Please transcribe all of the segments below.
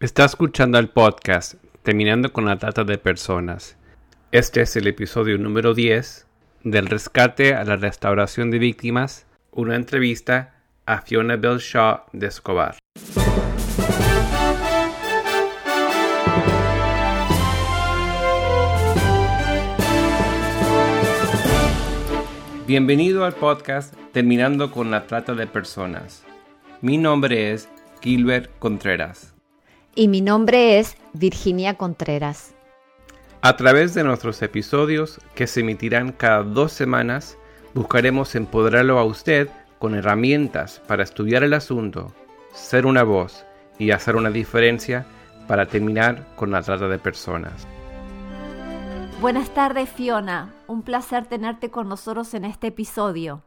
Está escuchando el podcast Terminando con la Trata de Personas. Este es el episodio número 10 del rescate a la restauración de víctimas, una entrevista a Fiona Belshaw de Escobar. Bienvenido al podcast Terminando con la Trata de Personas. Mi nombre es Gilbert Contreras. Y mi nombre es Virginia Contreras. A través de nuestros episodios, que se emitirán cada dos semanas, buscaremos empoderarlo a usted con herramientas para estudiar el asunto, ser una voz y hacer una diferencia para terminar con la trata de personas. Buenas tardes Fiona, un placer tenerte con nosotros en este episodio.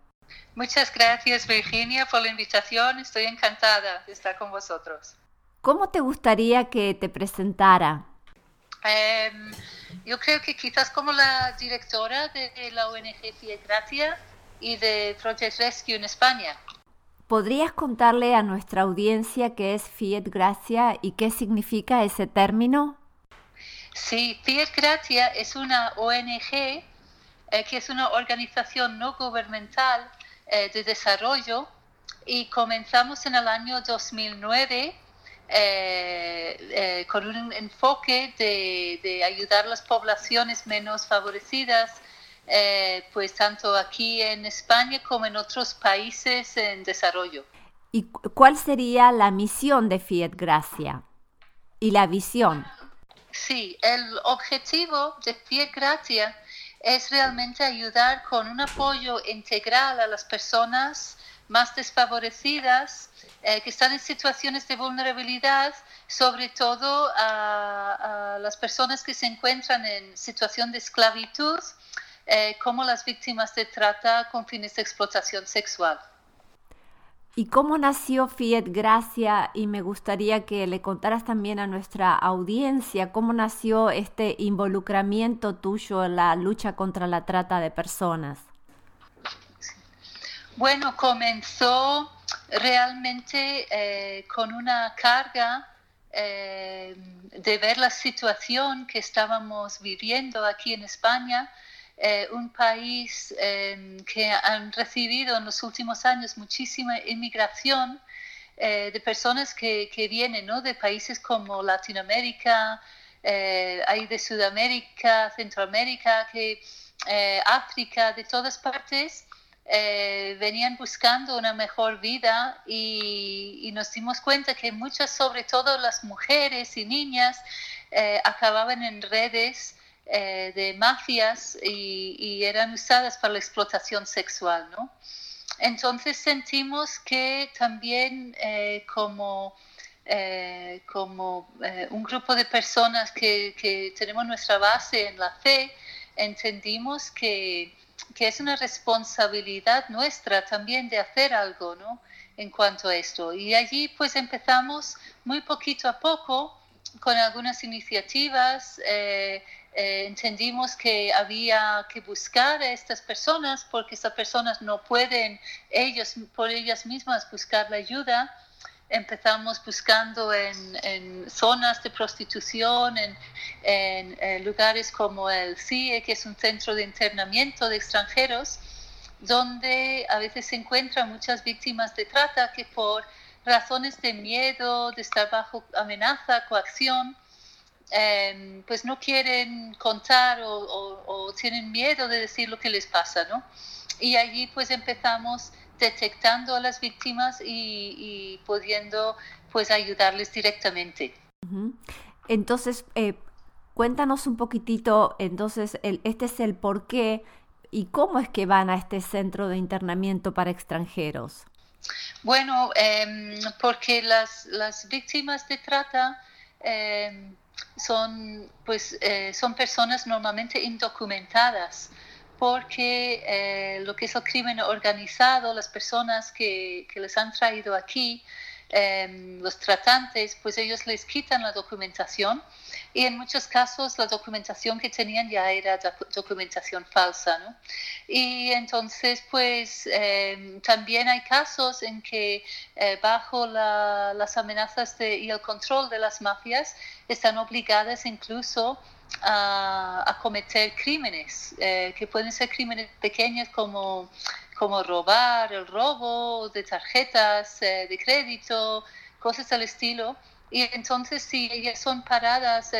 Muchas gracias Virginia por la invitación, estoy encantada de estar con vosotros. ¿Cómo te gustaría que te presentara? Em, yo creo que quizás como la directora de la ONG Gracia y de Project Rescue en España. ¿Podrías contarle a nuestra audiencia qué es Fiat Gracia y qué significa ese término? Sí, Fiat Gracia es una ONG eh, que es una organización no gubernamental eh, de desarrollo y comenzamos en el año 2009 eh, con un enfoque de, ayudar a las poblaciones menos favorecidas, pues tanto aquí en España como en otros países en desarrollo. ¿Y cuál sería la misión de Fiat Gracia y la visión? Sí, el objetivo de Fiat Gracia es realmente ayudar con un apoyo integral a las personas más desfavorecidas eh, que están en situaciones de vulnerabilidad, sobre todo a, las personas que se encuentran en situación de esclavitud, eh, como las víctimas de trata con fines de explotación sexual. ¿Y cómo nació Fiat Gracia? Y me gustaría que le contaras también a nuestra audiencia cómo nació este involucramiento tuyo en la lucha contra la trata de personas. Bueno, comenzó realmente eh, con una carga eh, de ver la situación que estábamos viviendo aquí en España eh, un país que han recibido en los últimos años muchísima inmigración de personas que, que vienen ¿no? de países como Latinoamérica, hay de Sudamérica, Centroamérica, que, África, de todas partes. Venían buscando una mejor vida y, nos dimos cuenta que muchas, sobre todo las mujeres y niñas, acababan en redes eh, de mafias y, eran usadas para la explotación sexual, ¿no? Entonces sentimos que también eh, como, eh, como un grupo de personas que, tenemos nuestra base en la fe, entendimos que, que, es una responsabilidad nuestra también de hacer algo, ¿no? En cuanto a esto. Y allí pues empezamos muy poquito a poco con algunas iniciativas. Eh, entendimos que había que buscar a estas personas porque estas personas no pueden ellos por ellas mismas buscar la ayuda. Empezamos buscando en, zonas de prostitución, en, en, lugares como el CIE, que es un centro de internamiento de extranjeros, donde a veces se encuentran muchas víctimas de trata que por razones de miedo, de estar bajo amenaza, coacción, Em, pues no quieren contar o, tienen miedo de decir lo que les pasa, ¿no? Y allí pues empezamos detectando a las víctimas y, pudiendo pues ayudarles directamente. Entonces, eh, cuéntanos un poquitito, entonces, este es el por qué y cómo es que van a este centro de internamiento para extranjeros. Bueno, em, porque las, las víctimas de trata em, son, pues, eh, son personas normalmente indocumentadas porque eh, lo que es el crimen organizado, las personas que, que les han traído aquí, em, los tratantes, pues ellos les quitan la documentación y en muchos casos la documentación que tenían ya era documentación falsa. ¿no? Y entonces, pues em, también hay casos en que eh, bajo las amenazas de, y el control de las mafias están obligadas incluso a, cometer crímenes, eh, que pueden ser crímenes pequeños como, como robar, el robo de tarjetas eh, de crédito, cosas del estilo. Y entonces si ellas son paradas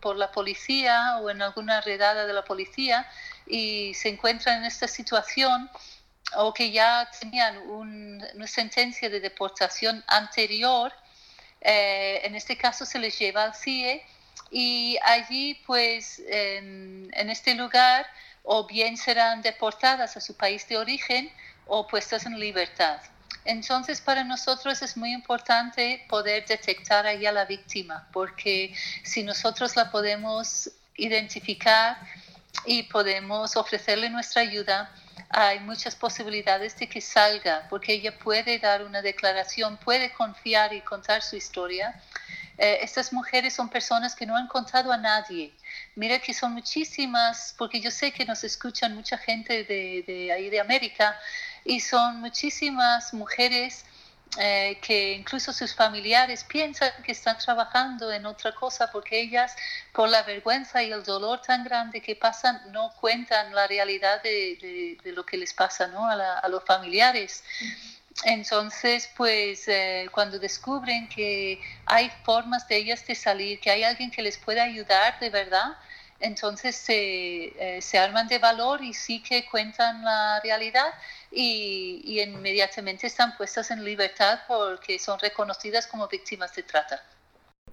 por la policía o en alguna redada de la policía y se encuentran en esta situación o que ya tenían una sentencia de deportación anterior, eh, en este caso se les lleva al CIE y allí pues en, este lugar o bien serán deportadas a su país de origen o puestas en libertad. Entonces, para nosotros es muy importante poder detectar ahí a la víctima, porque si nosotros la podemos identificar y podemos ofrecerle nuestra ayuda, hay muchas posibilidades de que salga, porque ella puede dar una declaración, puede confiar y contar su historia eh, estas mujeres son personas que no han contado a nadie. Mira que son muchísimas, porque yo sé que nos escuchan mucha gente de, ahí de América, y son muchísimas mujeres eh, que incluso sus familiares piensan que están trabajando en otra cosa porque ellas, por la vergüenza y el dolor tan grande que pasan, no cuentan la realidad de, lo que les pasa ¿no? a, a los familiares. Entonces, pues eh, cuando descubren que hay formas de ellas de salir, que hay alguien que les puede ayudar de verdad, entonces se, eh, se arman de valor y sí que cuentan la realidad y, y, inmediatamente están puestas en libertad porque son reconocidas como víctimas de trata.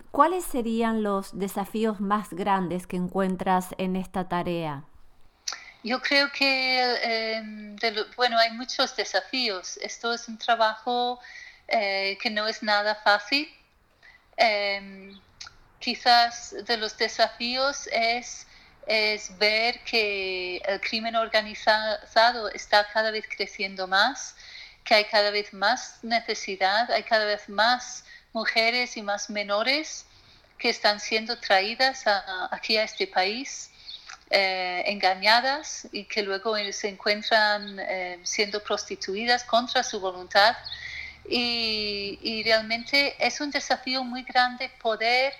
¿Cuáles serían los desafíos más grandes que encuentras en esta tarea? Yo creo que, em, bueno, hay muchos desafíos. Esto es un trabajo eh, que no es nada fácil. Em, quizás de los desafíos es, es ver que el crimen organizado está cada vez creciendo más, que hay cada vez más necesidad, hay cada vez más mujeres y más menores que están siendo traídas aquí a este país eh, engañadas y que luego se encuentran eh, siendo prostituidas contra su voluntad. Y, realmente es un desafío muy grande poder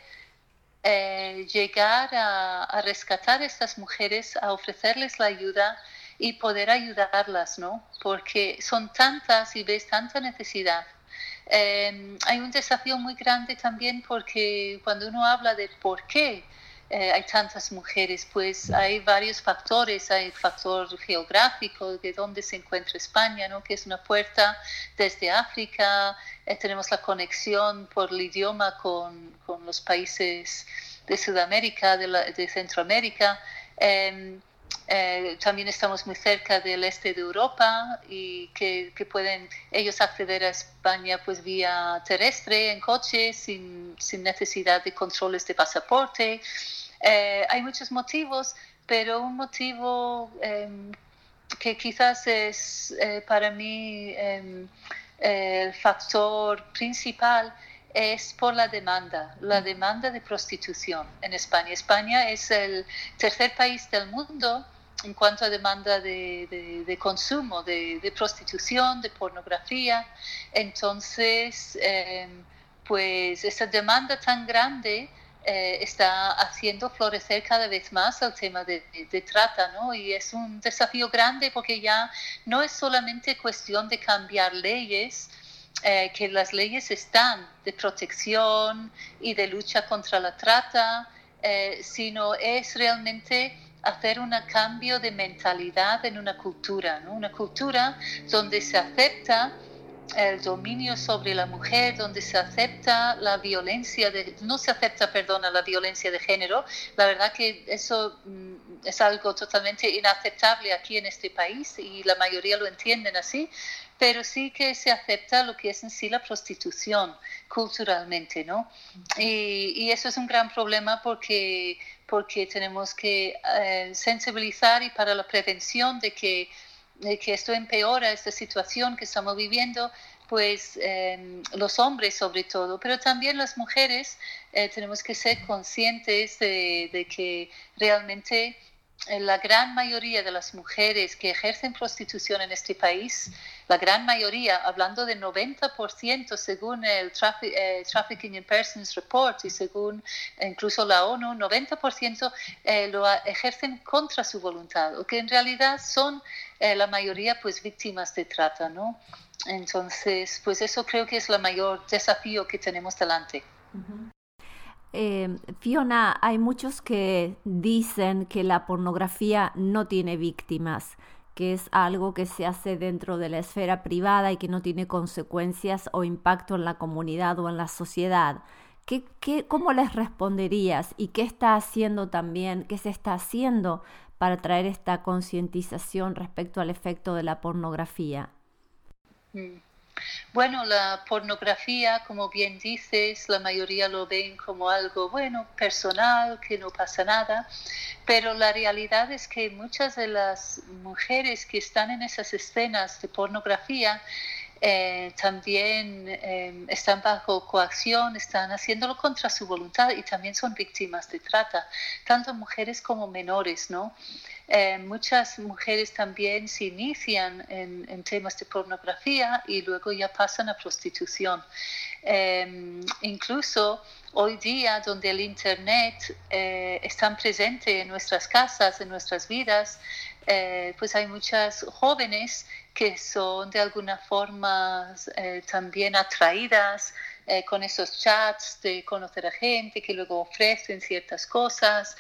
eh, llegar a, rescatar a estas mujeres, a ofrecerles la ayuda y poder ayudarlas, ¿no? Porque son tantas y ves tanta necesidad. hay un desafío muy grande también porque cuando uno habla de por qué eh, hay tantas mujeres, pues hay varios factores, hay el factor geográfico de dónde se encuentra España, ¿no? que es una puerta desde África, eh, tenemos la conexión por el idioma con, con los países de Sudamérica, de, de Centroamérica. Em, eh, también estamos muy cerca del este de Europa y que, que, pueden ellos acceder a España pues vía terrestre en coche sin, sin necesidad de controles de pasaporte. Eh, hay muchos motivos, pero un motivo em, que quizás es eh, para mí em, el factor principal es por la demanda, la demanda de prostitución en España. España es el tercer país del mundo en cuanto a demanda de, consumo, de, prostitución, de pornografía. Entonces, em, pues esa demanda tan grande eh, está haciendo florecer cada vez más el tema de, trata, ¿no? Y es un desafío grande porque ya no es solamente cuestión de cambiar leyes, eh, que las leyes están de protección y de lucha contra la trata, eh, sino es realmente hacer un cambio de mentalidad en una cultura, ¿no? una cultura donde se acepta el dominio sobre la mujer, donde se acepta la violencia, de, no se acepta, perdona, la violencia de género. La verdad que eso mm, es algo totalmente inaceptable aquí en este país y la mayoría lo entienden así, pero sí que se acepta lo que es en sí la prostitución culturalmente, ¿no? Y, eso es un gran problema porque, porque tenemos que eh, sensibilizar y para la prevención de que que esto empeora esta situación que estamos viviendo, pues em, los hombres sobre todo, pero también las mujeres eh, tenemos que ser conscientes de que realmente la gran mayoría de las mujeres que ejercen prostitución en este país, la gran mayoría, hablando de 90% según el eh, Trafficking in Persons Report y según incluso la ONU, 90% eh, lo ejercen contra su voluntad, o que en realidad son eh, la mayoría pues víctimas de trata, ¿no? Entonces, pues eso creo que es el mayor desafío que tenemos delante. Eh, Fiona, hay muchos que dicen que la pornografía no tiene víctimas, que es algo que se hace dentro de la esfera privada y que no tiene consecuencias o impacto en la comunidad o en la sociedad. ¿Qué, qué, cómo les responderías y qué está haciendo también, qué se está haciendo para traer esta concientización respecto al efecto de la pornografía? Mm. Bueno, la pornografía, como bien dices, la mayoría lo ven como algo bueno, personal, que no pasa nada, pero la realidad es que muchas de las mujeres que están en esas escenas de pornografía eh, también eh, están bajo coacción, están haciéndolo contra su voluntad y también son víctimas de trata, tanto mujeres como menores, ¿no? Eh, muchas mujeres también se inician en, temas de pornografía y luego ya pasan a prostitución. Em, incluso hoy día, donde el Internet eh, está presente en nuestras casas, en nuestras vidas, eh, pues hay muchas jóvenes que son de alguna forma también atraídas con esos chats de conocer a gente que luego ofrecen ciertas cosas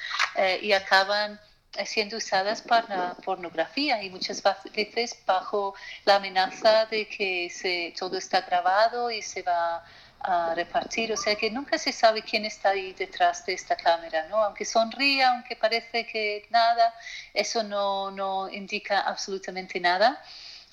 y acaban siendo usadas para pornografía y muchas veces bajo la amenaza de que se, todo está grabado y se va a repartir, o sea que nunca se sabe quién está ahí detrás de esta cámara, ¿no? Aunque sonría, aunque parece que nada, eso no, no indica absolutamente nada.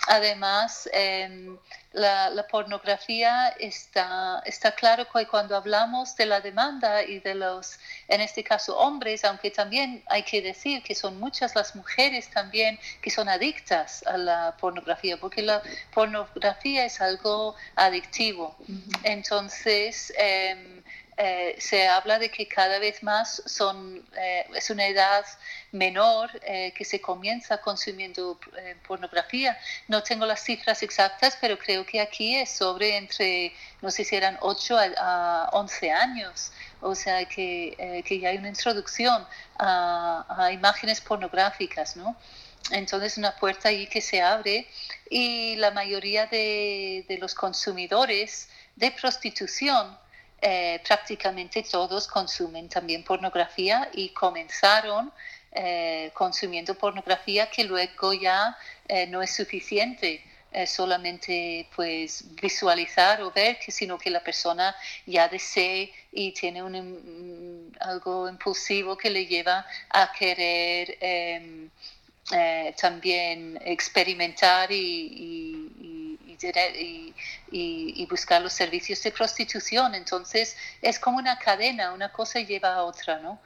Además, em, la, pornografía está, está claro que cuando hablamos de la demanda y de los, en este caso, hombres, aunque también hay que decir que son muchas las mujeres también que son adictas a la pornografía, porque la pornografía es algo adictivo. Entonces, em, eh, se habla de que cada vez más son, eh, es una edad menor eh, que se comienza consumiendo pornografía. No tengo las cifras exactas, pero creo que aquí es sobre entre, no sé si eran 8 a, 11 años. O sea que, que, ya hay una introducción a, imágenes pornográficas, ¿no? Entonces una puerta ahí que se abre y la mayoría de los consumidores de prostitución eh, prácticamente todos consumen también pornografía y comenzaron eh, consumiendo pornografía que luego ya eh, no es suficiente solamente pues visualizar o ver que sino que la persona ya desee y tiene un, algo impulsivo que le lleva a querer em, también experimentar y, buscar los servicios de prostitución. Entonces es como una cadena, una cosa lleva a otra, ¿no?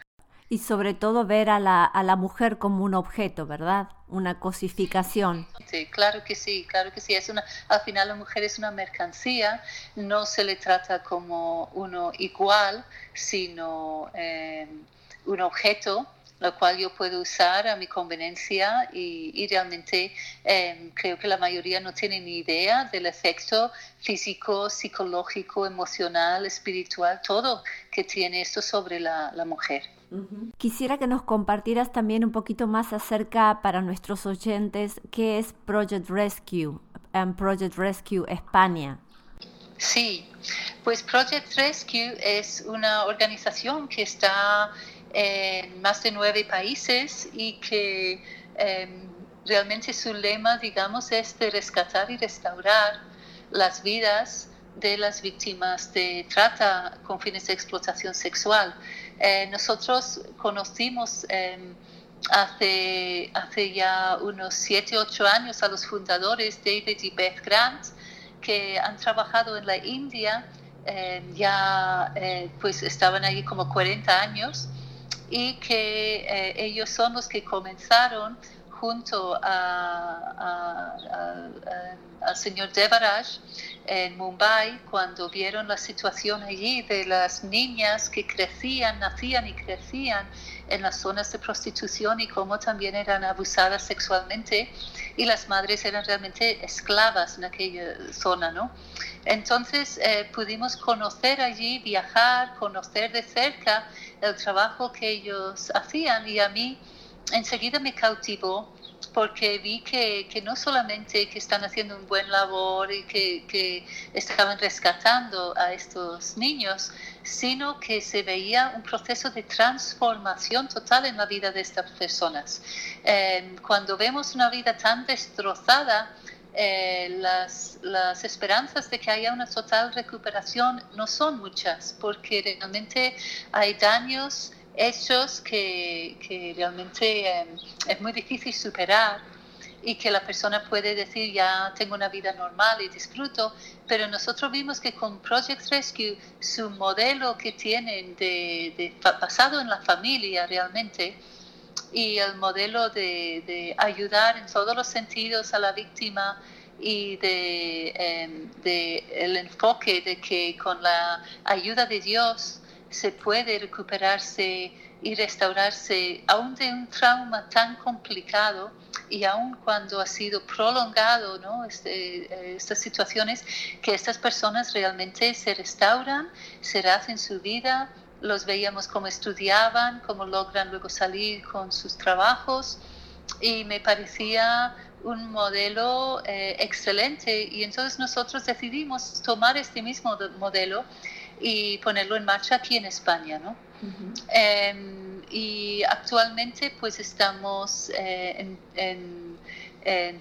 Y sobre todo ver a la, a la mujer como un objeto, ¿verdad? Una cosificación. Sí, claro que sí, claro que sí. Es una, al final la mujer es una mercancía, no se le trata como uno igual, sino eh, un objeto lo cual yo puedo usar a mi conveniencia y, realmente em, creo que la mayoría no tiene ni idea del efecto físico, psicológico, emocional, espiritual, todo que tiene esto sobre la, mujer. Quisiera que nos compartieras también un poquito más acerca para nuestros oyentes qué es Project Rescue, um, Project Rescue España. Sí, pues Project Rescue es una organización que está en más de nueve países y que em, realmente su lema, digamos, es de rescatar y restaurar las vidas de las víctimas de trata con fines de explotación sexual. Eh, nosotros conocimos em, hace, hace ya unos siete, ocho años a los fundadores David y Beth Grant, que han trabajado en la India, em, ya eh, pues estaban allí como 40 años y que eh, ellos son los que comenzaron junto a, al señor Devaraj en Mumbai cuando vieron la situación allí de las niñas que crecían, nacían y crecían en las zonas de prostitución y cómo también eran abusadas sexualmente y las madres eran realmente esclavas en aquella zona, ¿no? Entonces eh, pudimos conocer allí, viajar, conocer de cerca el trabajo que ellos hacían y a mí enseguida me cautivó porque vi que, que, no solamente que están haciendo un buen labor y que, que, estaban rescatando a estos niños, sino que se veía un proceso de transformación total en la vida de estas personas. Eh, cuando vemos una vida tan destrozada, eh, las, las, esperanzas de que haya una total recuperación no son muchas, porque realmente hay daños hechos que, que realmente eh, es muy difícil superar y que la persona puede decir ya tengo una vida normal y disfruto, pero nosotros vimos que con Project Rescue su modelo que tienen de, de basado en la familia realmente, y el modelo de, ayudar en todos los sentidos a la víctima y de, em, de, el enfoque de que con la ayuda de Dios se puede recuperarse y restaurarse aún de un trauma tan complicado y aún cuando ha sido prolongado ¿no? Este, eh, estas situaciones, que estas personas realmente se restauran, se hacen su vida, los veíamos cómo estudiaban, cómo logran luego salir con sus trabajos y me parecía un modelo eh, excelente y entonces nosotros decidimos tomar este mismo modelo y ponerlo en marcha aquí en España, ¿no? Em, y actualmente pues estamos eh, en,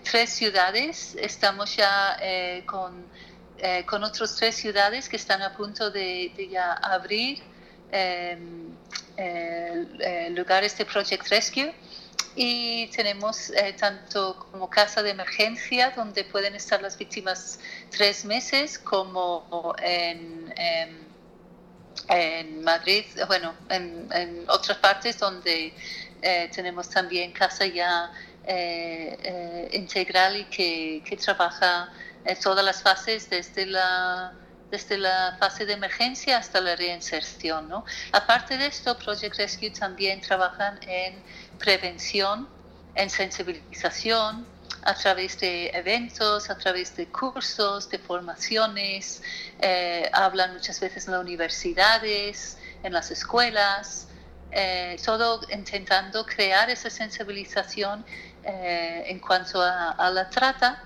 tres ciudades, estamos ya eh, con, con otras tres ciudades que están a punto de, de ya abrir Em, lugares de Project Rescue. Y tenemos eh, tanto como casa de emergencia donde pueden estar las víctimas tres meses como en, em, en Madrid, bueno, en, otras partes donde eh, tenemos también casa ya eh, integral y que, que trabaja todas las fases desde la desde la fase de emergencia hasta la reinserción. ¿no? Aparte de esto, Project Rescue también trabajan en prevención, en sensibilización, a través de eventos, a través de cursos, de formaciones, eh, hablan muchas veces en las universidades, en las escuelas, eh, todo intentando crear esa sensibilización eh, en cuanto a, a, la trata.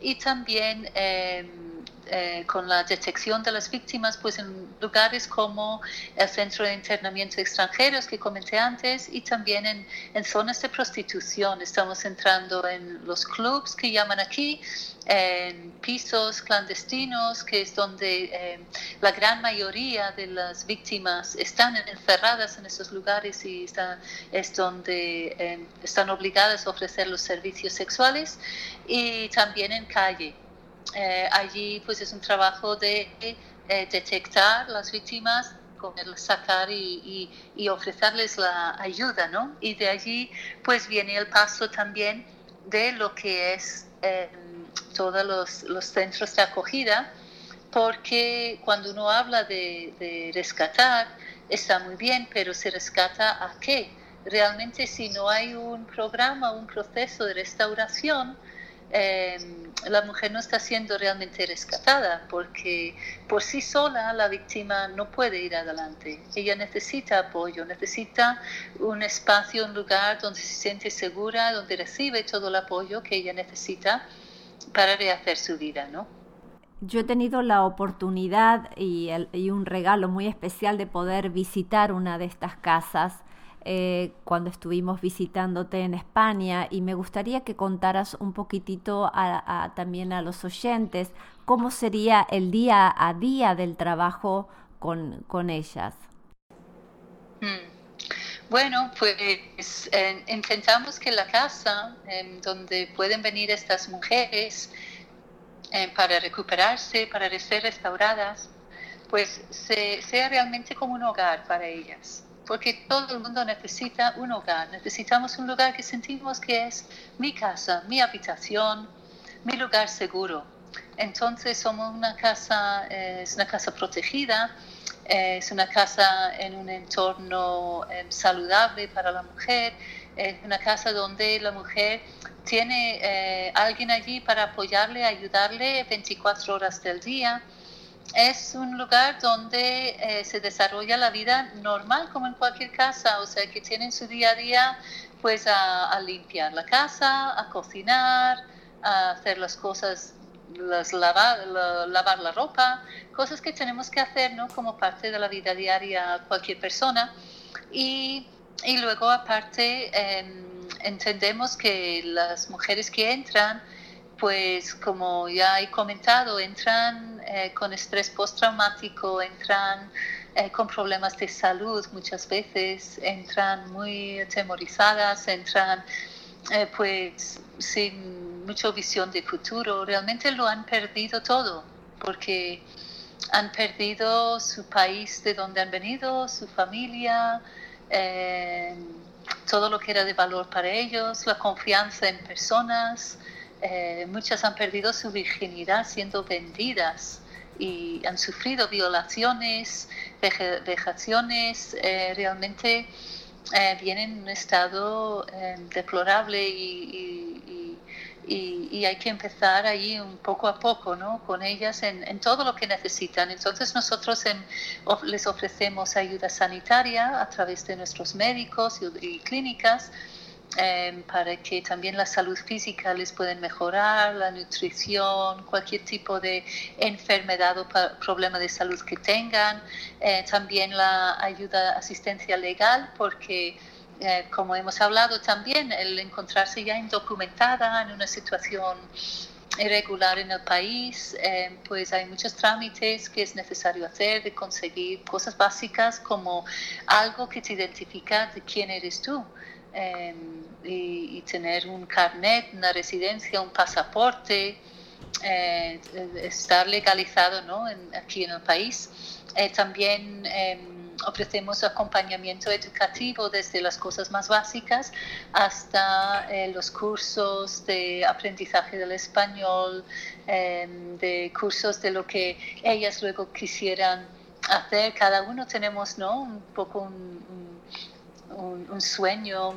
Y también eh, con la detección de las víctimas, pues en lugares como el Centro de Internamiento de Extranjeros que comenté antes y también en, en zonas de prostitución. Estamos entrando en los clubs que llaman aquí, en pisos clandestinos, que es donde eh, la gran mayoría de las víctimas están encerradas en esos lugares y es donde eh, están obligadas a ofrecer los servicios sexuales y también en calle. Eh, allí pues es un trabajo de eh, detectar las víctimas, sacar y, y, ofrecerles la ayuda, ¿no? Y de allí pues viene el paso también de lo que es em, todos los, los, centros de acogida, porque cuando uno habla de, de rescatar, está muy bien, pero ¿se rescata a qué? Realmente si no hay un programa, un proceso de restauración, Em, la mujer no está siendo realmente rescatada porque por sí sola la víctima no puede ir adelante. Ella necesita apoyo, necesita un espacio, un lugar donde se siente segura, donde recibe todo el apoyo que ella necesita para rehacer su vida, ¿no? Yo he tenido la oportunidad y, y un regalo muy especial de poder visitar una de estas casas eh, cuando estuvimos visitándote en España y me gustaría que contaras un poquitito también a los oyentes cómo sería el día a día del trabajo con, con ellas. Mm. Bueno, pues intentamos que la casa donde pueden venir estas mujeres para recuperarse, para ser restauradas, pues sea realmente como un hogar para ellas porque todo el mundo necesita un hogar, necesitamos un lugar que sentimos que es mi casa, mi habitación, mi lugar seguro. Entonces somos una casa, eh, es una casa protegida, eh, es una casa en un entorno em, saludable para la mujer, es una casa donde la mujer tiene eh, alguien allí para apoyarle, ayudarle 24 horas del día. Es un lugar donde se desarrolla la vida normal como en cualquier casa, o sea que tienen su día a día pues a limpiar la casa, a cocinar, a hacer las cosas, las lavar, lavar la ropa, cosas que tenemos que hacer ¿no? como parte de la vida diaria cualquier persona. Y, y luego aparte em, entendemos que las mujeres que entran, pues como ya he comentado, entran eh, con estrés postraumático, entran eh, con problemas de salud muchas veces, entran muy atemorizadas, entran eh, pues sin mucha visión de futuro, realmente lo han perdido todo, porque han perdido su país de donde han venido, su familia, eh, todo lo que era de valor para ellos, la confianza en personas. Eh, muchas han perdido su virginidad siendo vendidas y han sufrido violaciones, vejaciones, realmente eh, vienen en un estado eh, deplorable y, y, hay que empezar ahí un poco a poco ¿no? con ellas en, en todo lo que necesitan. Entonces nosotros les ofrecemos ayuda sanitaria a través de nuestros médicos y clínicas Em, para que también la salud física les pueda mejorar, la nutrición, cualquier tipo de enfermedad o problema de salud que tengan, eh, también la ayuda, asistencia legal, porque eh, como hemos hablado también, el encontrarse ya indocumentada en una situación irregular en el país, em, pues hay muchos trámites que es necesario hacer, de conseguir cosas básicas como algo que te identifica de quién eres tú. Em, y, tener un carnet, una residencia, un pasaporte, eh, estar legalizado ¿no? aquí en el país. Eh, también em, ofrecemos acompañamiento educativo desde las cosas más básicas hasta eh, los cursos de aprendizaje del español, em, de cursos de lo que ellas luego quisieran hacer. Cada uno tenemos ¿no? un poco un un, sueño,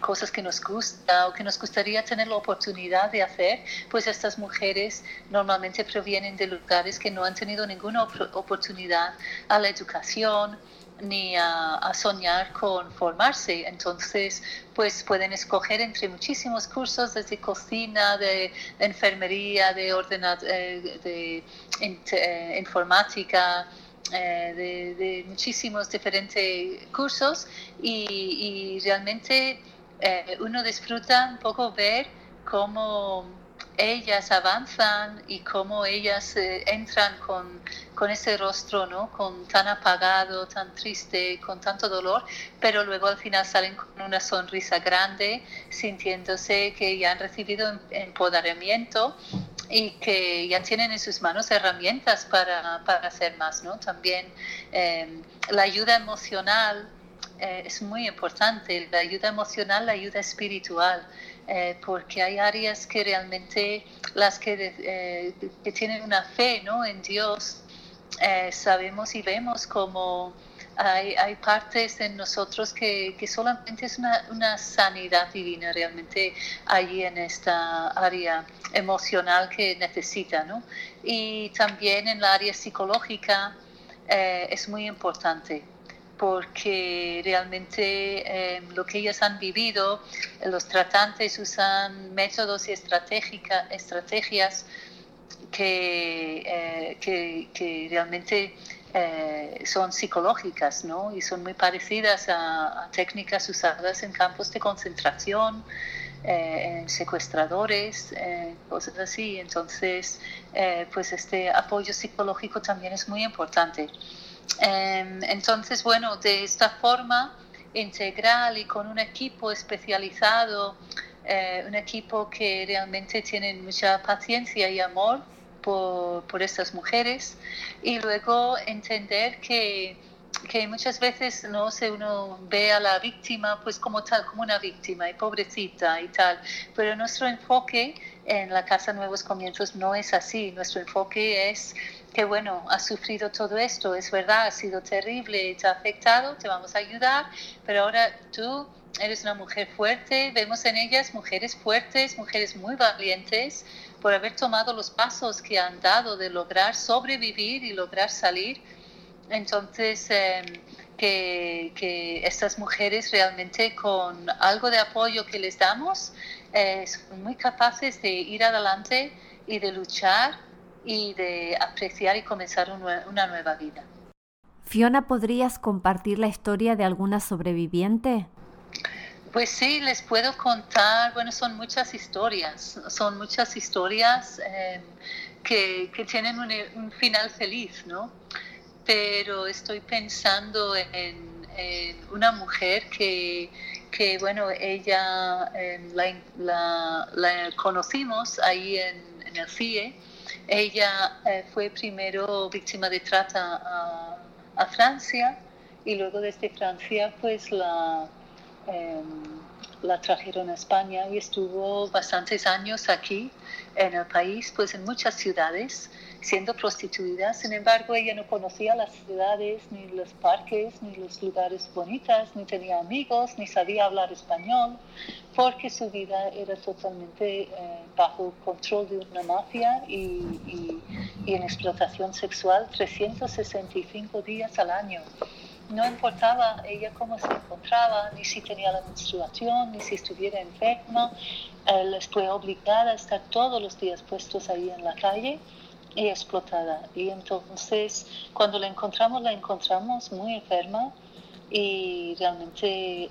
cosas que nos gusta o que nos gustaría tener la oportunidad de hacer, pues estas mujeres normalmente provienen de lugares que no han tenido ninguna oportunidad a la educación ni a, soñar con formarse. Entonces, pues pueden escoger entre muchísimos cursos, desde cocina, de, enfermería, de, eh, de eh, informática, eh, de, muchísimos diferentes cursos y, realmente eh, uno disfruta un poco ver cómo ellas avanzan y cómo ellas eh, entran con, con, ese rostro, ¿no? Con tan apagado, tan triste, con tanto dolor, pero luego al final salen con una sonrisa grande, sintiéndose que ya han recibido empoderamiento y que ya tienen en sus manos herramientas para, para hacer más, ¿no? También em, la ayuda emocional eh, es muy importante, la ayuda emocional, la ayuda espiritual, eh, porque hay áreas que realmente las que, eh, que tienen una fe ¿no? en Dios, sabemos y vemos como hay, hay partes en nosotros que, que solamente es una, una, sanidad divina realmente allí en esta área emocional que necesita, ¿no? Y también en la área psicológica eh, es muy importante porque realmente eh, lo que ellas han vivido, los tratantes usan métodos y estrategias que, eh, que, que realmente eh, son psicológicas ¿no? y son muy parecidas a, técnicas usadas en campos de concentración, eh, en secuestradores, eh, cosas así. Entonces, pues este apoyo psicológico también es muy importante. Em, entonces, bueno, de esta forma integral y con un equipo especializado, un equipo que realmente tiene mucha paciencia y amor, por, estas mujeres. Y luego entender que que muchas veces no sé uno ve a la víctima pues como tal como una víctima y pobrecita y tal. Pero nuestro enfoque en la casa nuevos comienzos no es así. Nuestro enfoque es que bueno ha sufrido todo esto es verdad ha sido terrible te ha afectado te vamos a ayudar pero ahora tú eres una mujer fuerte vemos en ellas mujeres fuertes mujeres muy valientes por haber tomado los pasos que han dado de lograr sobrevivir y lograr salir entonces, em, que, estas mujeres realmente con algo de apoyo que les damos eh, son muy capaces de ir adelante y de luchar y de apreciar y comenzar una nueva vida. Fiona, ¿podrías compartir la historia de alguna sobreviviente? Pues sí, les puedo contar, bueno, son muchas historias, son muchas historias em, que, tienen un, final feliz, ¿no? pero estoy pensando en, una mujer que, bueno, ella la, conocimos ahí en, el CIE. Ella eh, fue primero víctima de trata a, Francia y luego desde Francia pues la, em, la trajeron a España y estuvo bastantes años aquí en el país, pues en muchas ciudades siendo prostituida. Sin embargo, ella no conocía las ciudades, ni los parques, ni los lugares bonitos, ni tenía amigos, ni sabía hablar español, porque su vida era totalmente eh, bajo control de una mafia y, y en explotación sexual 365 días al año no importaba ella cómo se encontraba, ni si tenía la menstruación, ni si estuviera enferma, eh, les fue obligada a estar todos los días puestos ahí en la calle y explotada. Y entonces, cuando la encontramos, la encontramos muy enferma y realmente, em,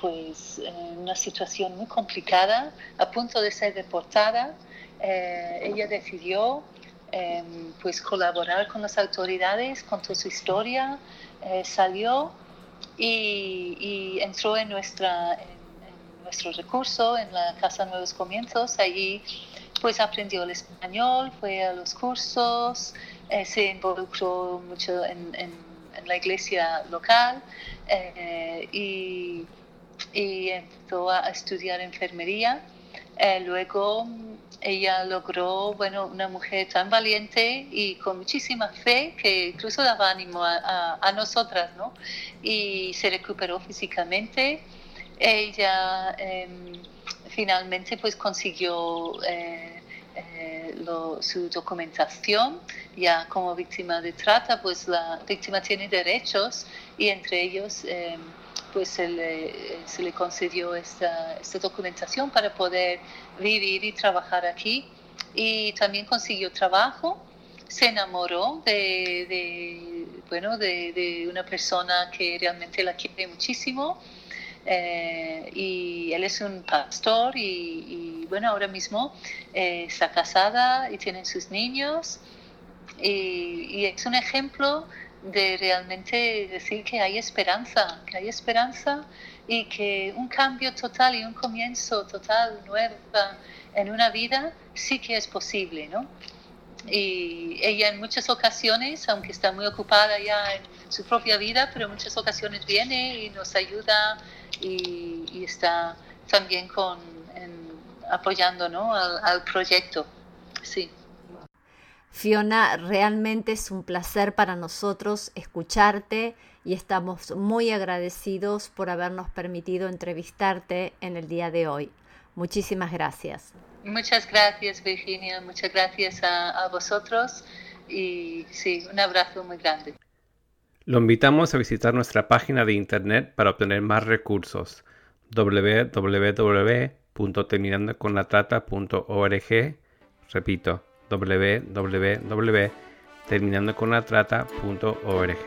pues, en una situación muy complicada, a punto de ser deportada. Eh, ella decidió, em, pues, colaborar con las autoridades, contó su historia, eh, salió y, entró en nuestra nuestro recurso en la Casa Nuevos Comienzos. Allí pues aprendió el español, fue a los cursos, eh, se involucró mucho en, la iglesia local eh, y, empezó a estudiar enfermería. Eh, luego ella logró, bueno, una mujer tan valiente y con muchísima fe que incluso daba ánimo a, a nosotras, ¿no? Y se recuperó físicamente. Ella em, finalmente pues consiguió eh, eh, su documentación ya como víctima de trata pues la víctima tiene derechos y entre ellos eh, pues se le, concedió esta, documentación para poder vivir y trabajar aquí. Y también consiguió trabajo se enamoró de, bueno de una persona que realmente la quiere muchísimo eh, y él es un pastor y, bueno, ahora mismo eh, está casada y tiene sus niños. Y, es un ejemplo de realmente decir que hay esperanza, que hay esperanza y que un cambio total y un comienzo total nuevo en una vida sí que es posible, ¿no? Y ella en muchas ocasiones, aunque está muy ocupada ya en su propia vida, pero en muchas ocasiones viene y nos ayuda y, está también con, apoyando ¿no? al, proyecto. Sí. Fiona, realmente es un placer para nosotros escucharte y estamos muy agradecidos por habernos permitido entrevistarte en el día de hoy. Muchísimas gracias. Muchas gracias, Virginia. Muchas gracias a, a vosotros y sí, un abrazo muy grande. Lo invitamos a visitar nuestra página de internet para obtener más recursos www.terminandoconlatrata.org Repito, www.terminandoconlatrata.org